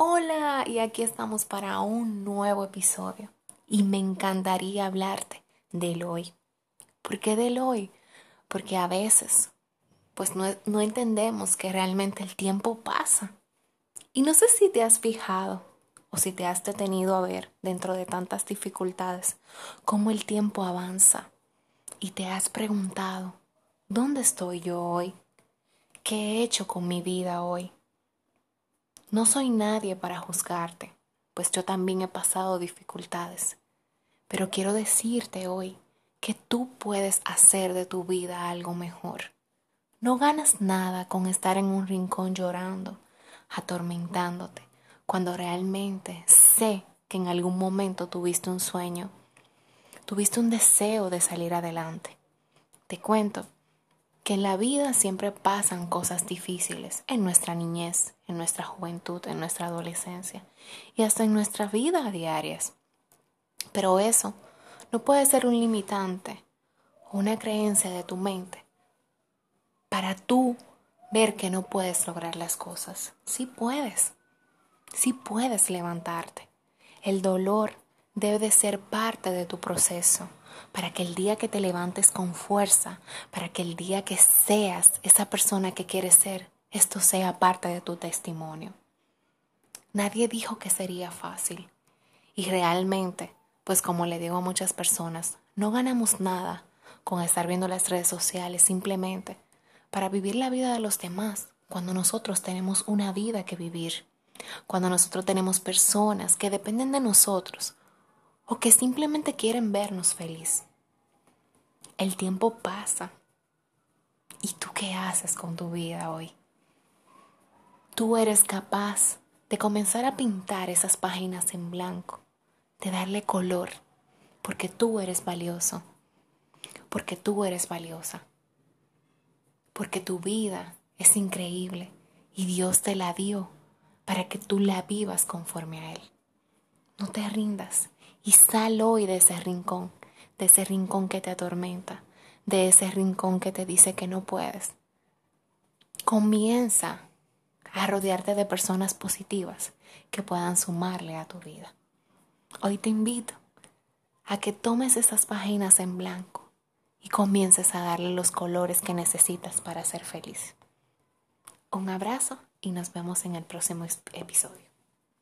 Hola, y aquí estamos para un nuevo episodio. Y me encantaría hablarte del hoy. ¿Por qué del hoy? Porque a veces, pues no, no entendemos que realmente el tiempo pasa. Y no sé si te has fijado o si te has detenido a ver dentro de tantas dificultades cómo el tiempo avanza y te has preguntado, ¿dónde estoy yo hoy? ¿Qué he hecho con mi vida hoy? No soy nadie para juzgarte, pues yo también he pasado dificultades. Pero quiero decirte hoy que tú puedes hacer de tu vida algo mejor. No ganas nada con estar en un rincón llorando, atormentándote, cuando realmente sé que en algún momento tuviste un sueño, tuviste un deseo de salir adelante. Te cuento que en la vida siempre pasan cosas difíciles, en nuestra niñez, en nuestra juventud, en nuestra adolescencia y hasta en nuestra vida diarias. Pero eso no puede ser un limitante una creencia de tu mente para tú ver que no puedes lograr las cosas. Sí puedes, sí puedes levantarte. El dolor debe de ser parte de tu proceso para que el día que te levantes con fuerza, para que el día que seas esa persona que quieres ser, esto sea parte de tu testimonio. Nadie dijo que sería fácil. Y realmente, pues como le digo a muchas personas, no ganamos nada con estar viendo las redes sociales simplemente para vivir la vida de los demás cuando nosotros tenemos una vida que vivir, cuando nosotros tenemos personas que dependen de nosotros o que simplemente quieren vernos feliz. El tiempo pasa. ¿Y tú qué haces con tu vida hoy? Tú eres capaz de comenzar a pintar esas páginas en blanco, de darle color, porque tú eres valioso, porque tú eres valiosa, porque tu vida es increíble y Dios te la dio para que tú la vivas conforme a Él. No te rindas y sal hoy de ese rincón, de ese rincón que te atormenta, de ese rincón que te dice que no puedes. Comienza a rodearte de personas positivas que puedan sumarle a tu vida. Hoy te invito a que tomes esas páginas en blanco y comiences a darle los colores que necesitas para ser feliz. Un abrazo y nos vemos en el próximo episodio.